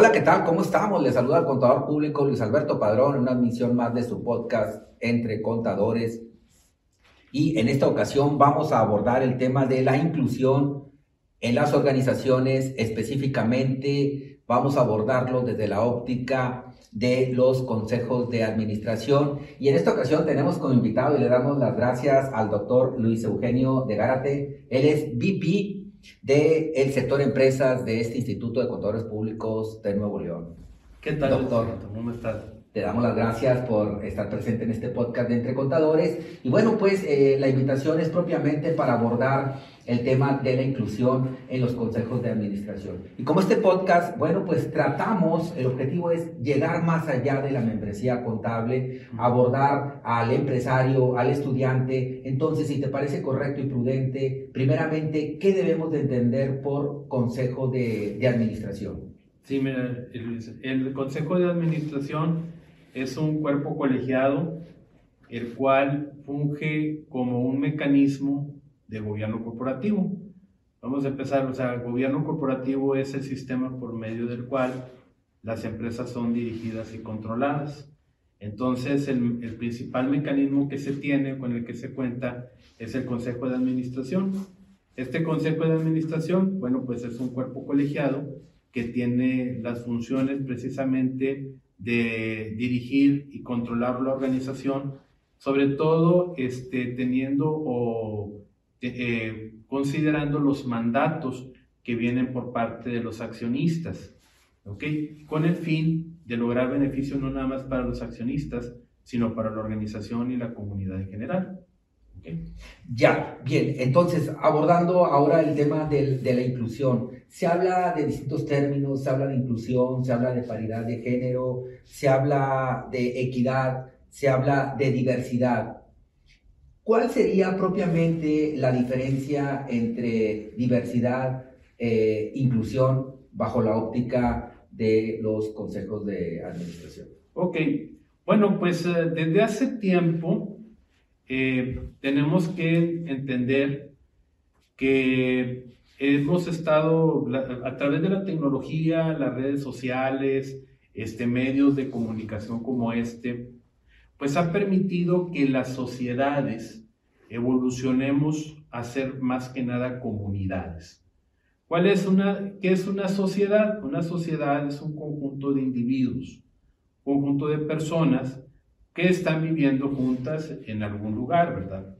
Hola, ¿qué tal? ¿Cómo estamos? Les saluda el contador público Luis Alberto Padrón una admisión más de su podcast Entre Contadores. Y en esta ocasión vamos a abordar el tema de la inclusión en las organizaciones. Específicamente vamos a abordarlo desde la óptica de los consejos de administración. Y en esta ocasión tenemos como invitado y le damos las gracias al doctor Luis Eugenio de Gárate. Él es VP del el sector empresas de este Instituto de Contadores Públicos de Nuevo León. ¿Qué tal, doctor? ¿Cómo estás? Te damos las gracias por estar presente en este podcast de Entre Contadores. Y bueno, pues eh, la invitación es propiamente para abordar el tema de la inclusión en los consejos de administración. Y como este podcast, bueno, pues tratamos, el objetivo es llegar más allá de la membresía contable, abordar al empresario, al estudiante. Entonces, si te parece correcto y prudente, primeramente, ¿qué debemos de entender por consejo de, de administración? Sí, mira, el consejo de administración es un cuerpo colegiado el cual funge como un mecanismo de gobierno corporativo. Vamos a empezar, o sea, el gobierno corporativo es el sistema por medio del cual las empresas son dirigidas y controladas. Entonces, el, el, principal mecanismo que se tiene, con el que se cuenta, es el Consejo de Administración. Este Consejo de Administración, bueno, pues es un cuerpo colegiado que tiene las funciones precisamente de dirigir y controlar la organización, sobre todo este, teniendo o eh, considerando los mandatos que vienen por parte de los accionistas, ¿ok? Con el fin de lograr beneficio no nada más para los accionistas, sino para la organización y la comunidad en general. ¿okay? Ya, bien, entonces abordando ahora el tema de la inclusión, se habla de distintos términos, se habla de inclusión, se habla de paridad de género, se habla de equidad, se habla de diversidad. ¿Cuál sería propiamente la diferencia entre diversidad e inclusión bajo la óptica de los consejos de administración? Ok, bueno, pues eh, desde hace tiempo eh, tenemos que entender que hemos estado a través de la tecnología, las redes sociales, este, medios de comunicación como este, pues ha permitido que las sociedades evolucionemos a ser más que nada comunidades. ¿Cuál es una, ¿Qué es una sociedad? Una sociedad es un conjunto de individuos, un conjunto de personas que están viviendo juntas en algún lugar, ¿verdad?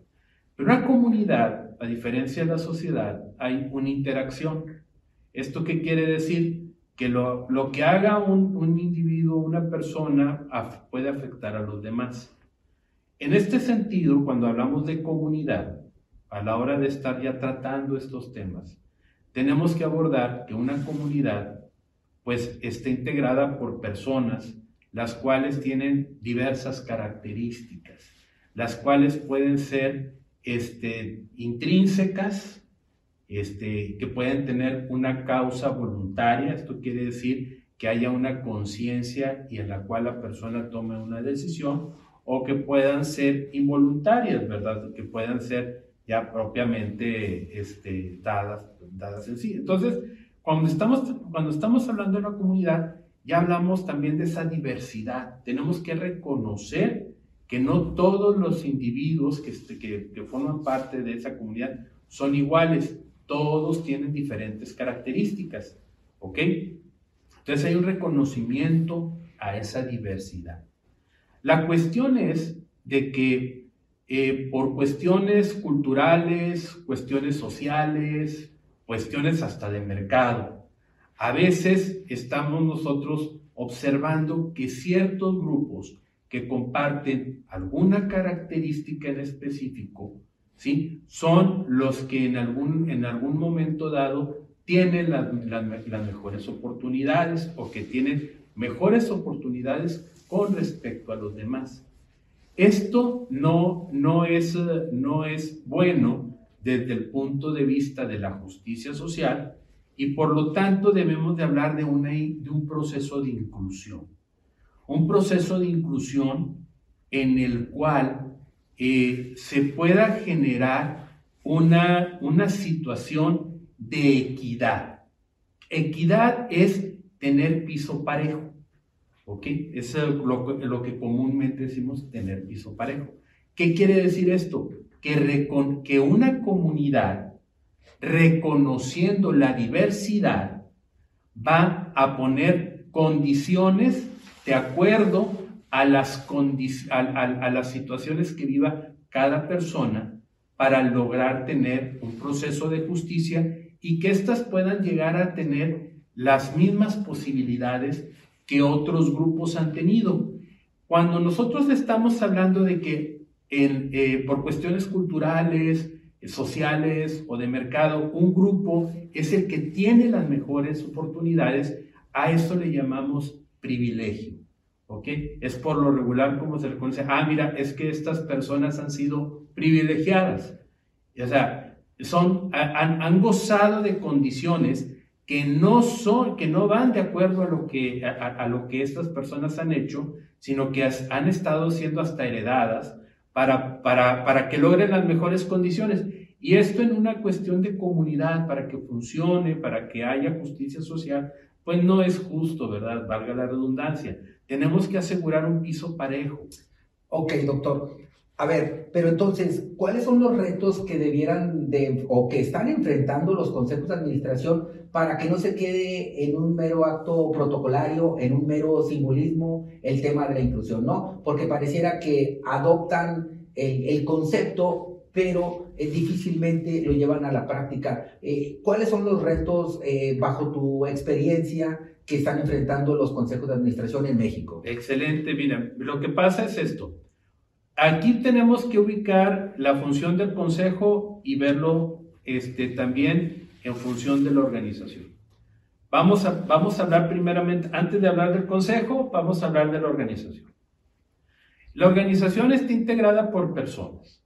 Pero una comunidad, a diferencia de la sociedad, hay una interacción. ¿Esto qué quiere decir? Que lo, lo que haga un, un, individuo, una persona, puede afectar a los demás. En este sentido, cuando hablamos de comunidad, a la hora de estar ya tratando estos temas, tenemos que abordar que una comunidad pues esté integrada por personas las cuales tienen diversas características, las cuales pueden ser este, intrínsecas este, que pueden tener una causa voluntaria, esto quiere decir que haya una conciencia y en la cual la persona tome una decisión, o que puedan ser involuntarias, ¿verdad? Que puedan ser ya propiamente este, dadas, dadas en sí. Entonces, cuando estamos, cuando estamos hablando de una comunidad, ya hablamos también de esa diversidad. Tenemos que reconocer que no todos los individuos que, este, que, que forman parte de esa comunidad son iguales todos tienen diferentes características, ¿ok? Entonces hay un reconocimiento a esa diversidad. La cuestión es de que eh, por cuestiones culturales, cuestiones sociales, cuestiones hasta de mercado, a veces estamos nosotros observando que ciertos grupos que comparten alguna característica en específico ¿sí? Son los que en algún, en algún momento dado tienen las, mejores oportunidades o que tienen mejores oportunidades con respecto a los demás. Esto no, no, es, no es bueno desde el punto de vista de la justicia social y por lo tanto debemos de hablar de, una, de un proceso de inclusión. Un proceso de inclusión en el cual se pueda generar una, una situación de equidad. Equidad es tener piso parejo. ¿Ok? Es lo, lo que comúnmente decimos tener piso parejo. ¿Qué quiere decir esto? Que, que una comunidad, reconociendo la diversidad, va a poner condiciones de acuerdo a las, a las situaciones que viva cada persona para lograr tener un proceso de justicia y que éstas puedan llegar a tener las mismas posibilidades que otros grupos han tenido. Cuando nosotros estamos hablando de que eh, por cuestiones culturales, sociales o de mercado, un grupo es el que tiene las mejores oportunidades, a eso le llamamos privilegio. ¿Ok? Es por lo regular como se le conoce, ah, mira, es que estas personas han sido privilegiadas. O sea, son, han, han gozado de condiciones que no son, que no van de acuerdo a lo que, a, lo que estas personas han hecho, sino que han estado siendo hasta heredadas para, para, para que logren las mejores condiciones. Y esto en una cuestión de comunidad, para que funcione, para que haya justicia social, pues no es justo, ¿verdad? Valga la redundancia. Tenemos que asegurar un piso parejo. Ok, doctor. A ver, pero entonces, ¿cuáles son los retos que debieran de o que están enfrentando los consejos de administración para que no se quede en un mero acto protocolario, en un mero simbolismo el tema de la inclusión, ¿no? Porque pareciera que adoptan el, concepto, pero eh, difícilmente lo llevan a la práctica. Eh, ¿Cuáles son los retos eh, bajo tu experiencia que están enfrentando los consejos de administración en México? Excelente, mira, lo que pasa es esto Aquí tenemos que ubicar la función del consejo y verlo este, también en función de la organización. Vamos a, vamos a hablar primeramente, antes de hablar del consejo, vamos a hablar de la organización. La organización está integrada por personas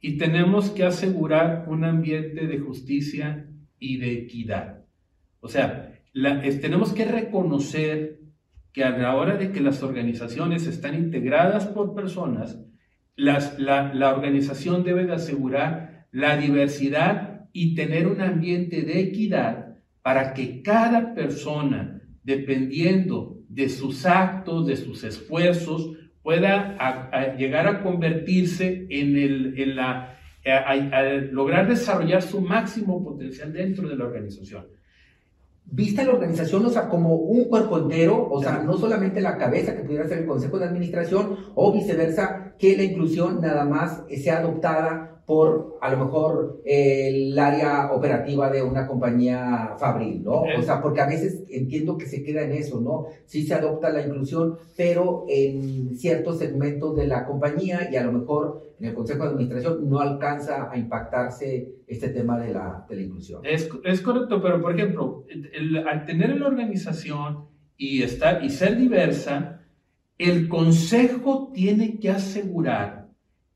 y tenemos que asegurar un ambiente de justicia y de equidad. O sea, tenemos que reconocer que a la hora de que las organizaciones están integradas por personas, la, la organización debe de asegurar la diversidad y tener un ambiente de equidad para que cada persona, dependiendo de sus actos, de sus esfuerzos, pueda llegar a convertirse en, el, en la, a lograr desarrollar su máximo potencial dentro de la organización. Vista la organización, o sea, como un cuerpo entero, o sea, no solamente la cabeza que pudiera ser el consejo de administración, o viceversa, que la inclusión nada más sea adoptada por a lo mejor el área operativa de una compañía fabril, ¿no? O sea, porque a veces entiendo que se queda en eso, ¿no? Sí se adopta la inclusión, pero en ciertos segmentos de la compañía y a lo mejor en el Consejo de Administración no alcanza a impactarse este tema de la, de la inclusión. Es, es, correcto, pero por ejemplo, al tener la organización y, estar, y ser diversa, el Consejo tiene que asegurar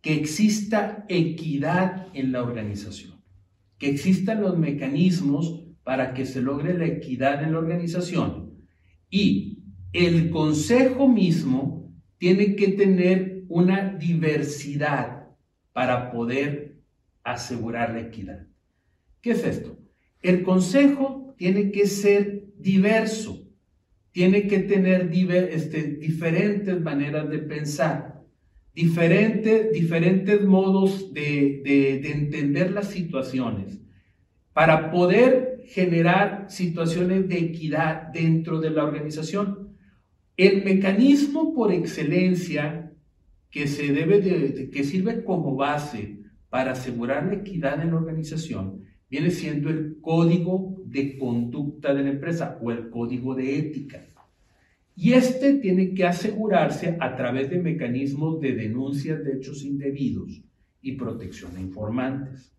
que exista equidad en la organización, que existan los mecanismos para que se logre la equidad en la organización. Y el consejo mismo tiene que tener una diversidad para poder asegurar la equidad. ¿Qué es esto? El consejo tiene que ser diverso, tiene que tener este, diferentes maneras de pensar diferentes, diferentes modos de, de, entender las situaciones para poder generar situaciones de equidad dentro de la organización. El mecanismo por excelencia que se debe de, que sirve como base para asegurar la equidad en la organización viene siendo el código de conducta de la empresa o el código de ética. Y este tiene que asegurarse a través de mecanismos de denuncias de hechos indebidos y protección a informantes.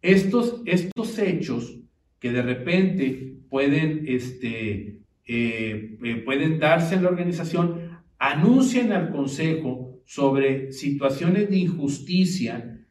Estos, estos hechos que de repente pueden, este, eh, eh, pueden darse en la organización, anuncian al Consejo sobre situaciones de injusticia,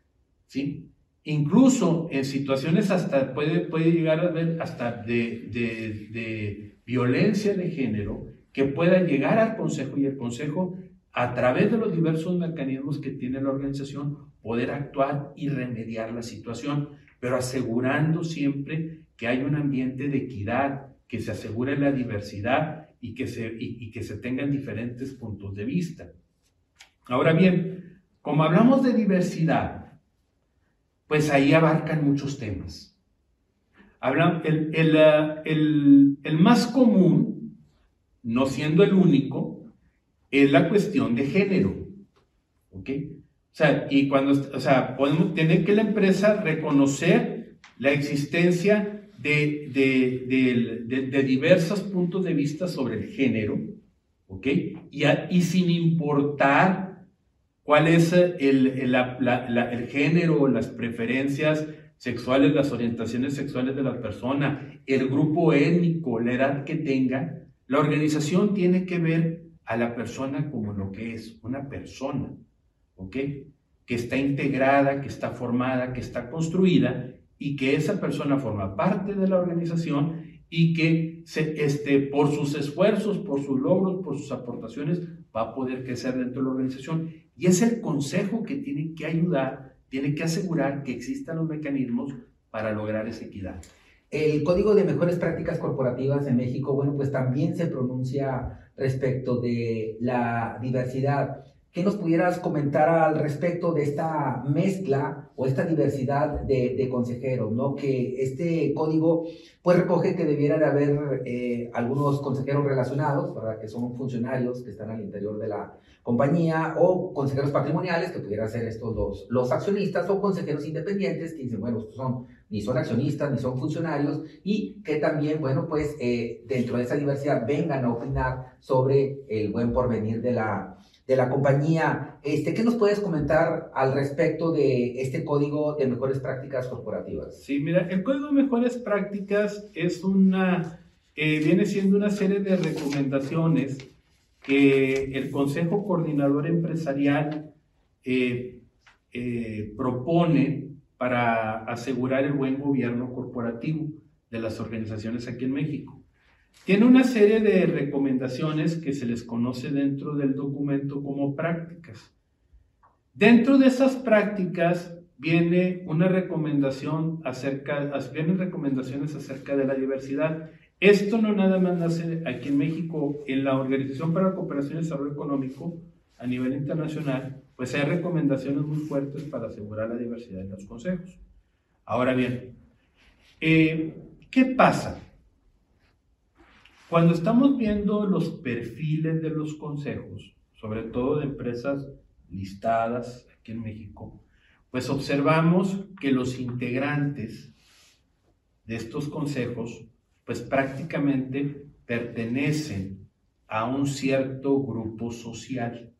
¿sí? incluso en situaciones hasta puede, puede llegar a ver hasta de, de, de violencia de género, que pueda llegar al Consejo y el Consejo, a través de los diversos mecanismos que tiene la organización, poder actuar y remediar la situación, pero asegurando siempre que hay un ambiente de equidad que se asegure la diversidad y que se, y que se tengan diferentes puntos de vista. Ahora bien, como hablamos de diversidad, pues ahí abarcan muchos temas. Hablan, el, el, el, más común, no siendo el único, es la cuestión de género. ¿Ok? O sea, y cuando, o sea, podemos, tiene que la empresa reconocer la existencia de, de, de, de, diversos puntos de vista sobre el género, ¿ok? Y, y sin importar cuál es el, el, el género, las preferencias sexuales, las orientaciones sexuales de la persona, el grupo étnico, la edad que tenga, la organización tiene que ver a la persona como lo que es, una persona, ¿ok? Que está integrada, que está formada, que está construida y que esa persona forma parte de la organización y que se, este, por sus esfuerzos, por sus logros, por sus aportaciones, va a poder crecer dentro de la organización. Y es el consejo que tiene que ayudar tiene que asegurar que existan los mecanismos para lograr esa equidad. El Código de Mejores Prácticas Corporativas en México, bueno, pues también se pronuncia respecto de la diversidad. ¿Qué nos pudieras comentar al respecto de esta mezcla o esta diversidad de, consejeros? ¿no? Que este código pues recoge que debiera de haber eh, algunos consejeros relacionados, para que son funcionarios que están al interior de la compañía, o consejeros patrimoniales, que pudieran ser estos los, los accionistas, o consejeros independientes, que dicen, bueno, son, ni son accionistas, ni son funcionarios, y que también, bueno, pues eh, dentro de esa diversidad vengan a opinar sobre el buen porvenir de la de la compañía. Este, ¿Qué nos puedes comentar al respecto de este código de mejores prácticas corporativas? Sí, mira, el código de mejores prácticas es una, eh, viene siendo una serie de recomendaciones que el Consejo Coordinador Empresarial eh, eh, propone para asegurar el buen gobierno corporativo de las organizaciones aquí en México. Tiene una serie de recomendaciones que se les conoce dentro del documento como prácticas. Dentro de esas prácticas viene una recomendación acerca, vienen recomendaciones acerca de la diversidad. Esto no nada más nace aquí en México, en la Organización para la Cooperación y Desarrollo Económico a nivel internacional, pues hay recomendaciones muy fuertes para asegurar la diversidad en los consejos. Ahora bien, eh, ¿qué pasa? Cuando estamos viendo los perfiles de los consejos, sobre todo de empresas listadas aquí en México, pues observamos que los integrantes de estos consejos, pues prácticamente pertenecen a un cierto grupo social,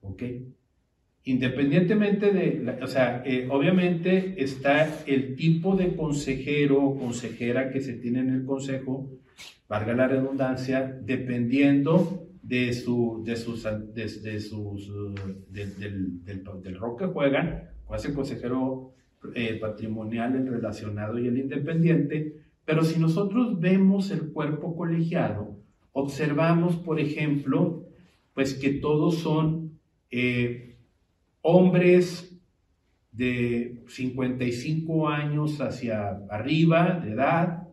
¿ok? Independientemente de, o sea, eh, obviamente está el tipo de consejero o consejera que se tiene en el consejo, valga la redundancia, dependiendo de, su, de sus, de, sus del, del, que juegan, cuál es el consejero eh, patrimonial, el relacionado y el independiente, pero si nosotros vemos el cuerpo colegiado, observamos, por ejemplo, pues que todos son eh, hombres de 55 años hacia arriba de edad,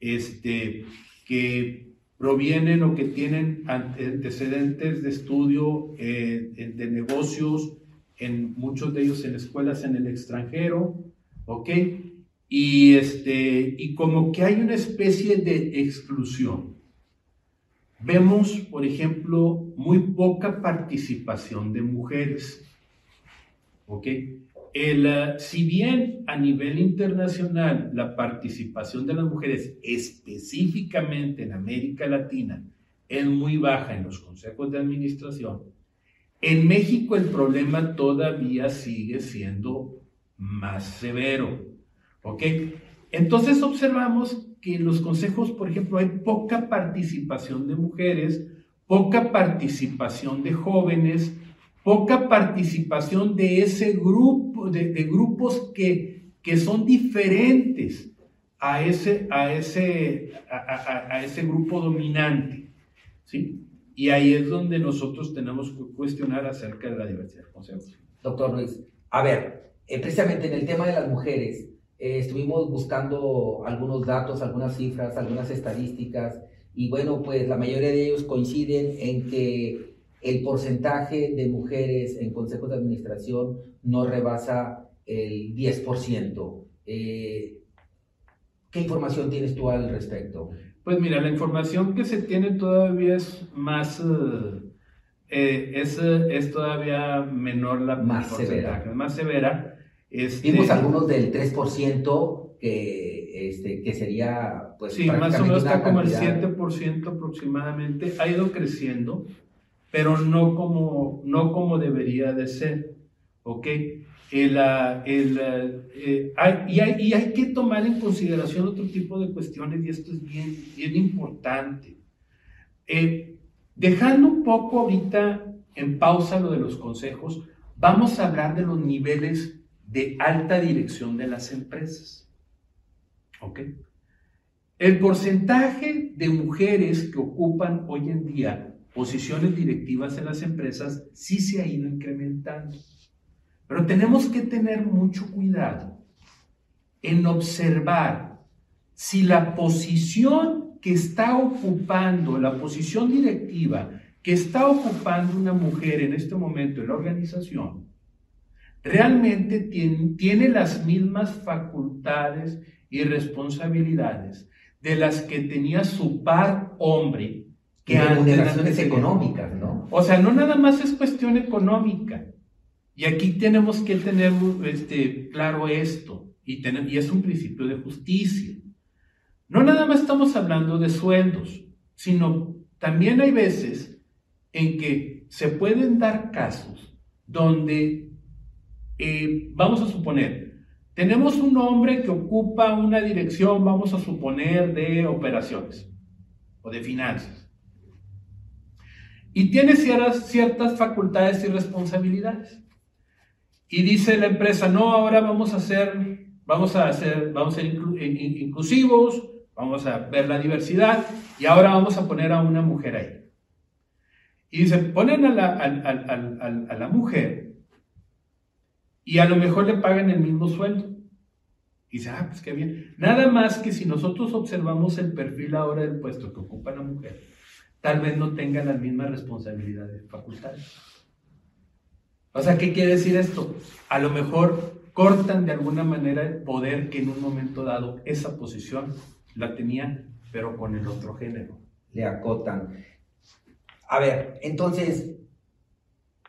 este, que provienen o que tienen antecedentes de estudio eh, de negocios, en muchos de ellos en escuelas en el extranjero, ¿ok? Y, este, y como que hay una especie de exclusión. Vemos, por ejemplo, muy poca participación de mujeres, ¿ok? El, eh, si bien a nivel internacional la participación de las mujeres, específicamente en América Latina, es muy baja en los consejos de administración, en México el problema todavía sigue siendo más severo. ¿Ok? Entonces observamos que en los consejos, por ejemplo, hay poca participación de mujeres, poca participación de jóvenes, poca participación de ese grupo, de, grupos que, que, son diferentes a ese, a ese, a, ese grupo dominante. ¿sí? Y ahí es donde nosotros tenemos que cuestionar acerca de la diversidad. Doctor Luis, a ver, eh, precisamente en el tema de las mujeres, eh, estuvimos buscando algunos datos, algunas cifras, algunas estadísticas, y bueno, pues la mayoría de ellos coinciden en que el porcentaje de mujeres en consejos de administración no rebasa el 10%. Eh, ¿Qué información tienes tú al respecto? Pues mira, la información que se tiene todavía es más, eh, eh, es, es, todavía menor la más severa. Más severa. Este, Vimos algunos del 3% que, este, que sería, pues, sí, más o menos está como el 7% aproximadamente. Ha ido creciendo, pero no como, no como debería de ser. ¿Ok? El, el, eh, y, hay, y, hay, que tomar en consideración otro tipo de cuestiones y esto es bien, bien importante. Eh, dejando un poco ahorita en pausa lo de los consejos, vamos a hablar de los niveles de alta dirección de las empresas. ¿Ok? El porcentaje de mujeres que ocupan hoy en día posiciones directivas en las empresas sí se ha ido incrementando. Pero tenemos que tener mucho cuidado en observar si la posición que está ocupando, la posición directiva que está ocupando una mujer en este momento en la organización, realmente tiene, tiene las mismas facultades y responsabilidades de las que tenía su par hombre que antes. económicas, ¿no? O sea, no nada más es cuestión económica. Y aquí tenemos que tener este, claro esto, y, y es un principio de justicia. No nada más estamos hablando de sueldos, sino también hay veces en que se pueden dar casos donde, eh, vamos a suponer, tenemos un hombre que ocupa una dirección, vamos a suponer, de operaciones o de finanzas. Y tiene ciertas, facultades y responsabilidades. Y dice la empresa, no, ahora vamos a hacer, vamos a hacer, vamos a ser inclusivos, vamos a ver la diversidad y ahora vamos a poner a una mujer ahí. Y dice, ponen a la, a, la mujer y a lo mejor le pagan el mismo sueldo. Y dice, ah, pues qué bien. Nada más que si nosotros observamos el perfil ahora del puesto que ocupa la mujer, tal vez no tenga las mismas responsabilidades facultades. O sea, ¿qué quiere decir esto? A lo mejor cortan de alguna manera el poder que en un momento dado esa posición la tenía, pero con el otro género. Le acotan. A ver, entonces,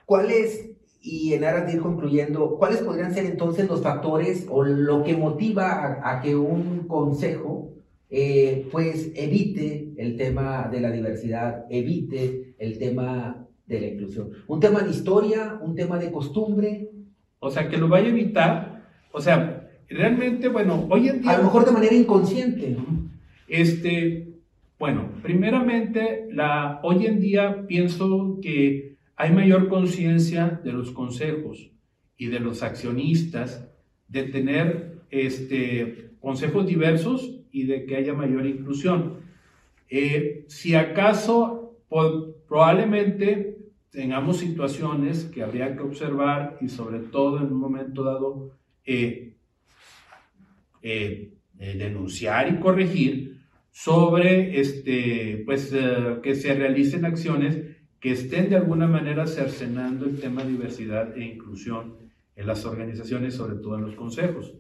¿cuáles, y en aras de ir concluyendo, cuáles podrían ser entonces los factores o lo que motiva a, que un consejo eh, pues evite el tema de la diversidad, evite el tema de la inclusión. Un tema de historia, un tema de costumbre. O sea, que lo vaya a evitar. O sea, realmente, bueno, hoy en día... A lo mejor de manera inconsciente. Este, bueno, primeramente, la, hoy en día pienso que hay mayor conciencia de los consejos y de los accionistas de tener este, consejos diversos y de que haya mayor inclusión. Eh, si acaso, probablemente tengamos situaciones que habría que observar y sobre todo en un momento dado eh, eh, eh, denunciar y corregir sobre este, pues, que se realicen acciones que estén de alguna manera cercenando el tema de diversidad e inclusión en las organizaciones, sobre todo en los consejos.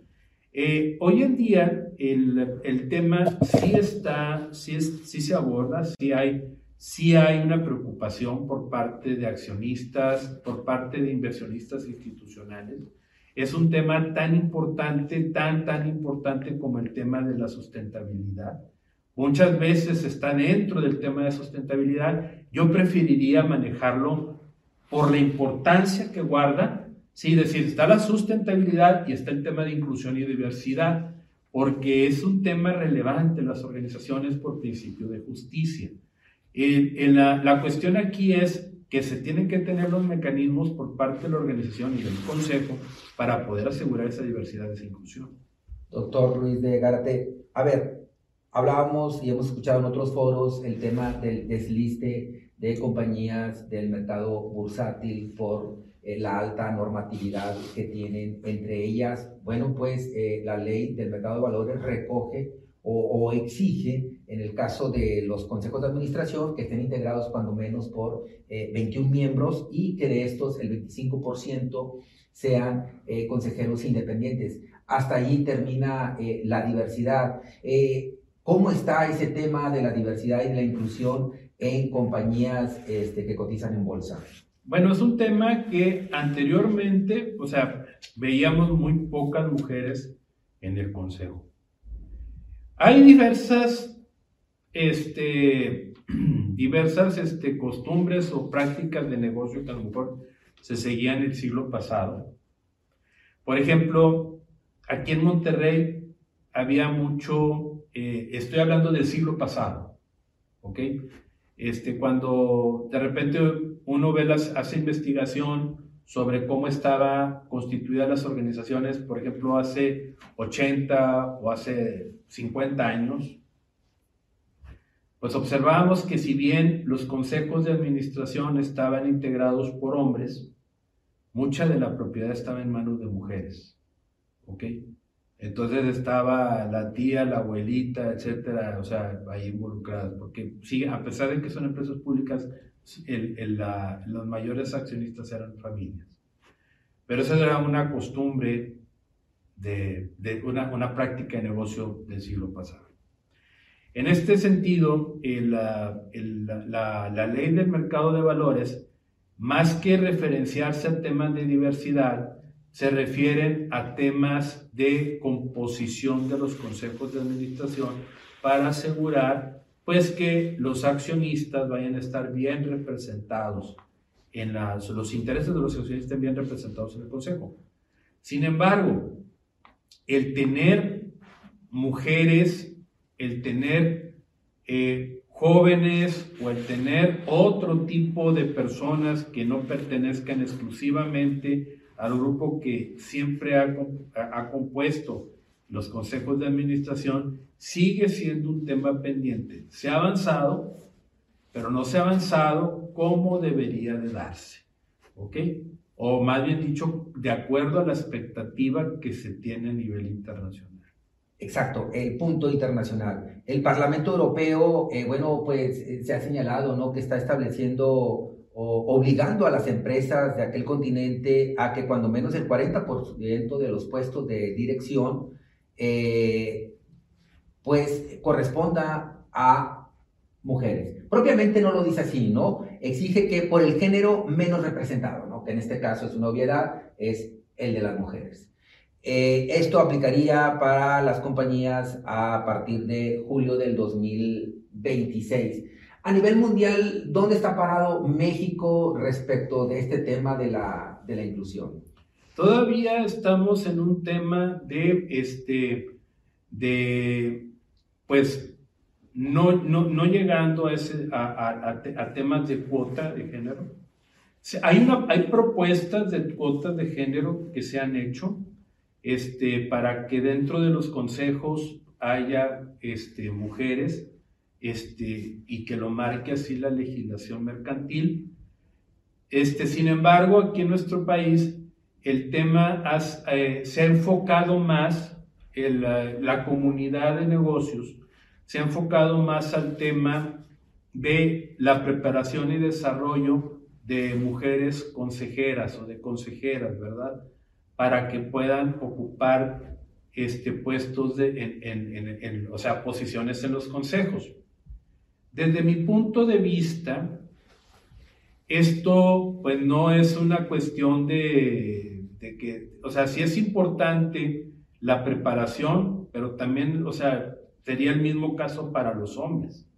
Hoy en día el, el, tema sí está, sí, es, sí se aborda, sí hay sí hay una preocupación por parte de accionistas, por parte de inversionistas institucionales. Es un tema tan importante, tan, tan importante como el tema de la sustentabilidad. Muchas veces está dentro del tema de sustentabilidad. Yo preferiría manejarlo por la importancia que guarda. Sí, decir, está la sustentabilidad y está el tema de inclusión y diversidad, porque es un tema relevante en las organizaciones por principio de justicia la, cuestión aquí es que se tienen que tener los mecanismos por parte de la organización y del consejo para poder asegurar esa diversidad, esa inclusión. Doctor Luis de Gárate, a ver, hablábamos y hemos escuchado en otros foros el tema del desliste de compañías del mercado bursátil por eh, la alta normatividad que tienen. Entre ellas, bueno, pues eh, la ley del mercado de valores recoge o, exige, en el caso de los consejos de administración, que estén integrados cuando menos por 21 miembros y que de estos el 25% sean consejeros independientes. Hasta allí termina la diversidad. ¿Cómo está ese tema de la diversidad y la inclusión en compañías este, que cotizan en bolsa? Bueno, es un tema que anteriormente, o sea, veíamos muy pocas mujeres en el consejo. Hay diversas, este, diversas este, costumbres o prácticas de negocio que a lo mejor se seguían el siglo pasado. Por ejemplo, aquí en Monterrey había mucho eh, estoy hablando del siglo pasado, ¿ok? Este, cuando de repente uno ve las, hace investigación sobre cómo estaban constituidas las organizaciones, por ejemplo, hace 80 o hace 50 años, pues observamos que si bien los consejos de administración estaban integrados por hombres, mucha de la propiedad estaba en manos de mujeres. ¿Ok? Entonces estaba la tía, la abuelita, etcétera, o sea, ahí involucradas, porque sí, a pesar de que son empresas públicas, los mayores accionistas eran familias. Pero esa era una costumbre de, una, una, práctica de negocio del siglo pasado. En este sentido, la, la ley del mercado de valores, más que referenciarse a temas de diversidad, se refieren a temas de composición de los consejos de administración para asegurar pues que los accionistas vayan a estar bien representados en las, los intereses de los accionistas estén bien representados en el consejo. Sin embargo, el tener mujeres, el tener eh, jóvenes o el tener otro tipo de personas que no pertenezcan exclusivamente al grupo que siempre ha, ha, compuesto los consejos de administración, sigue siendo un tema pendiente. Se ha avanzado, pero no se ha avanzado como debería de darse. ¿Ok? O más bien dicho, de acuerdo a la expectativa que se tiene a nivel internacional. Exacto, el punto internacional. El Parlamento Europeo, eh, bueno, pues eh, se ha señalado, ¿no? Que está estableciendo obligando a las empresas de aquel continente a que cuando menos el 40% de los puestos de dirección eh, pues corresponda a mujeres. Propiamente no lo dice así, ¿no? Exige que por el género menos representado, ¿no? Que en este caso es una obviedad, es el de las mujeres. Eh, esto aplicaría para las compañías a partir de julio del 2026. A nivel mundial, ¿dónde está parado México respecto de este tema de la, de la inclusión? Todavía estamos en un tema de, este, de pues, no, no, no llegando a, ese, a, a, temas de cuota de género. Hay, hay propuestas de cuotas de género que se han hecho este, para que dentro de los consejos haya este, mujeres este, y que lo marque así la legislación mercantil. Este, sin embargo, aquí en nuestro país el tema eh, se ha enfocado más, en la, comunidad de negocios se ha enfocado más al tema de la preparación y desarrollo de mujeres consejeras o de consejeras, ¿verdad? Para que puedan ocupar este, puestos de, en, o sea, posiciones en los consejos. Desde mi punto de vista, esto pues no es una cuestión de, que, o sea, sí es importante la preparación, pero también, o sea, sería el mismo caso para los hombres.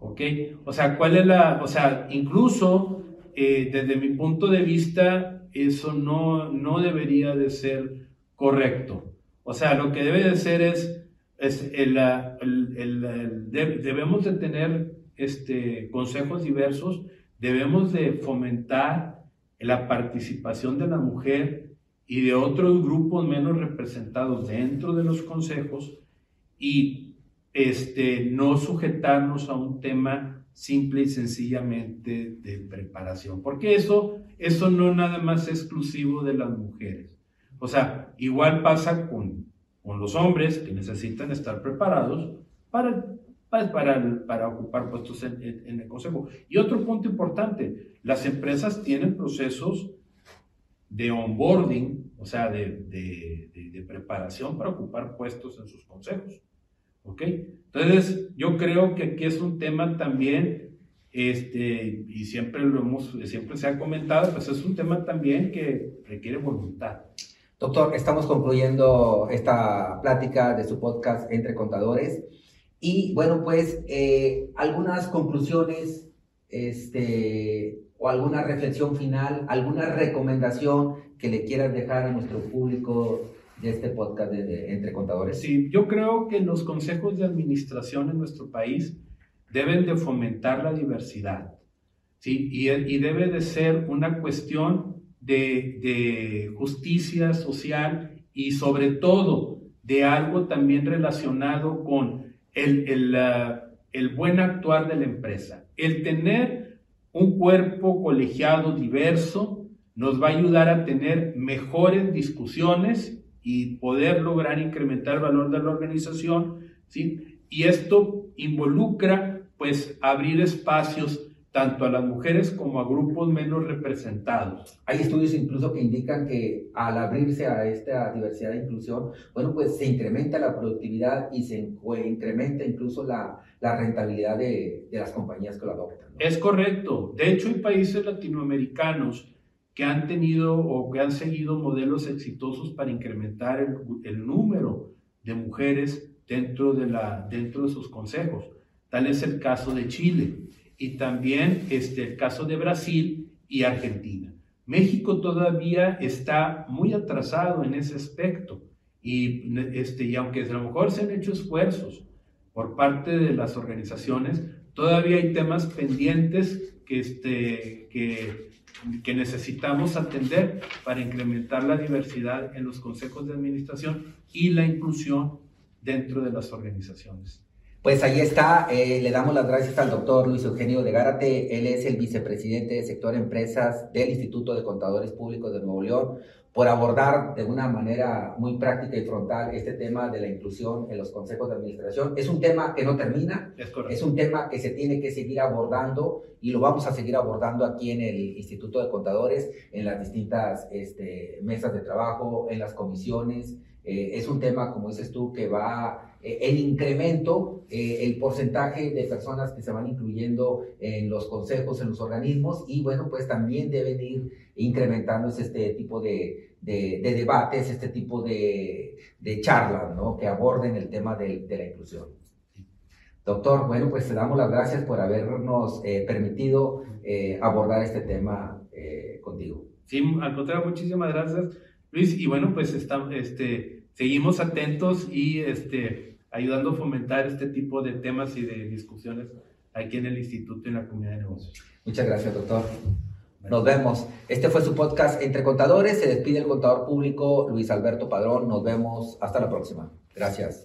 ¿Ok? O sea, ¿cuál es la, o sea, incluso eh, desde mi punto de vista, eso no, no debería de ser correcto. O sea, lo que debe de ser es es el, debemos de tener este, consejos diversos, debemos de fomentar la participación de la mujer y de otros grupos menos representados dentro de los consejos y este, no sujetarnos a un tema simple y sencillamente de preparación, porque eso, eso no nada más es exclusivo de las mujeres. O sea, igual pasa con, con los hombres que necesitan estar preparados para, para, para, ocupar puestos en, en, el consejo. Y otro punto importante, las empresas tienen procesos de onboarding, o sea, de, de, de preparación para ocupar puestos en sus consejos. ¿Ok? Entonces, yo creo que aquí es un tema también, este, y siempre lo hemos, siempre se ha comentado, pues es un tema también que requiere voluntad. Doctor, estamos concluyendo esta plática de su podcast Entre Contadores. Y bueno, pues eh, algunas conclusiones este, o alguna reflexión final, alguna recomendación que le quieras dejar a nuestro público de este podcast de, Entre Contadores? Sí, yo creo que los consejos de administración en nuestro país deben de fomentar la diversidad, ¿sí? Y, y debe de ser una cuestión de, justicia social y sobre todo de algo también relacionado con el, el, el buen actuar de la empresa. El tener un cuerpo colegiado diverso nos va a ayudar a tener mejores discusiones y poder lograr incrementar el valor de la organización, ¿sí? Y esto involucra, pues, abrir espacios tanto a las mujeres como a grupos menos representados. Hay estudios incluso que indican que al abrirse a esta diversidad e inclusión, bueno, pues se incrementa la productividad y se incrementa incluso la, la rentabilidad de, de, las compañías que lo adoptan. Es correcto. De hecho, hay países latinoamericanos que han tenido o que han seguido modelos exitosos para incrementar el, el número de mujeres dentro de, la, dentro de sus consejos. Tal es el caso de Chile y también este, el caso de Brasil y Argentina. México todavía está muy atrasado en ese aspecto y, este, y aunque a lo mejor se han hecho esfuerzos por parte de las organizaciones, todavía hay temas pendientes que, este, que que necesitamos atender para incrementar la diversidad en los consejos de administración y la inclusión dentro de las organizaciones. Pues ahí está, eh, le damos las gracias al doctor Luis Eugenio de Gárate, él es el vicepresidente de sector empresas del Instituto de Contadores Públicos de Nuevo León, por abordar de una manera muy práctica y frontal este tema de la inclusión en los consejos de administración. Es un tema que no termina, es, es, un tema que se tiene que seguir abordando y lo vamos a seguir abordando aquí en el Instituto de Contadores, en las distintas este, mesas de trabajo, en las comisiones. Eh, es un tema, como dices tú, que va eh, en incremento, eh, el porcentaje de personas que se van incluyendo en los consejos, en los organismos, y bueno, pues también deben ir incrementándose este tipo de, de, debates, este tipo de, de, charlas, ¿no? Que aborden el tema de, la inclusión. Doctor, bueno, pues te damos las gracias por habernos permitido abordar este tema contigo. Sí, al contrario, muchísimas gracias Luis, y bueno, pues estamos, este, seguimos atentos y este, ayudando a fomentar este tipo de temas y de discusiones aquí en el Instituto y en la comunidad de negocios. Muchas gracias, doctor. Nos vemos. Este fue su podcast Entre Contadores. Se despide el contador público Luis Alberto Padrón. Nos vemos. Hasta la próxima. Gracias.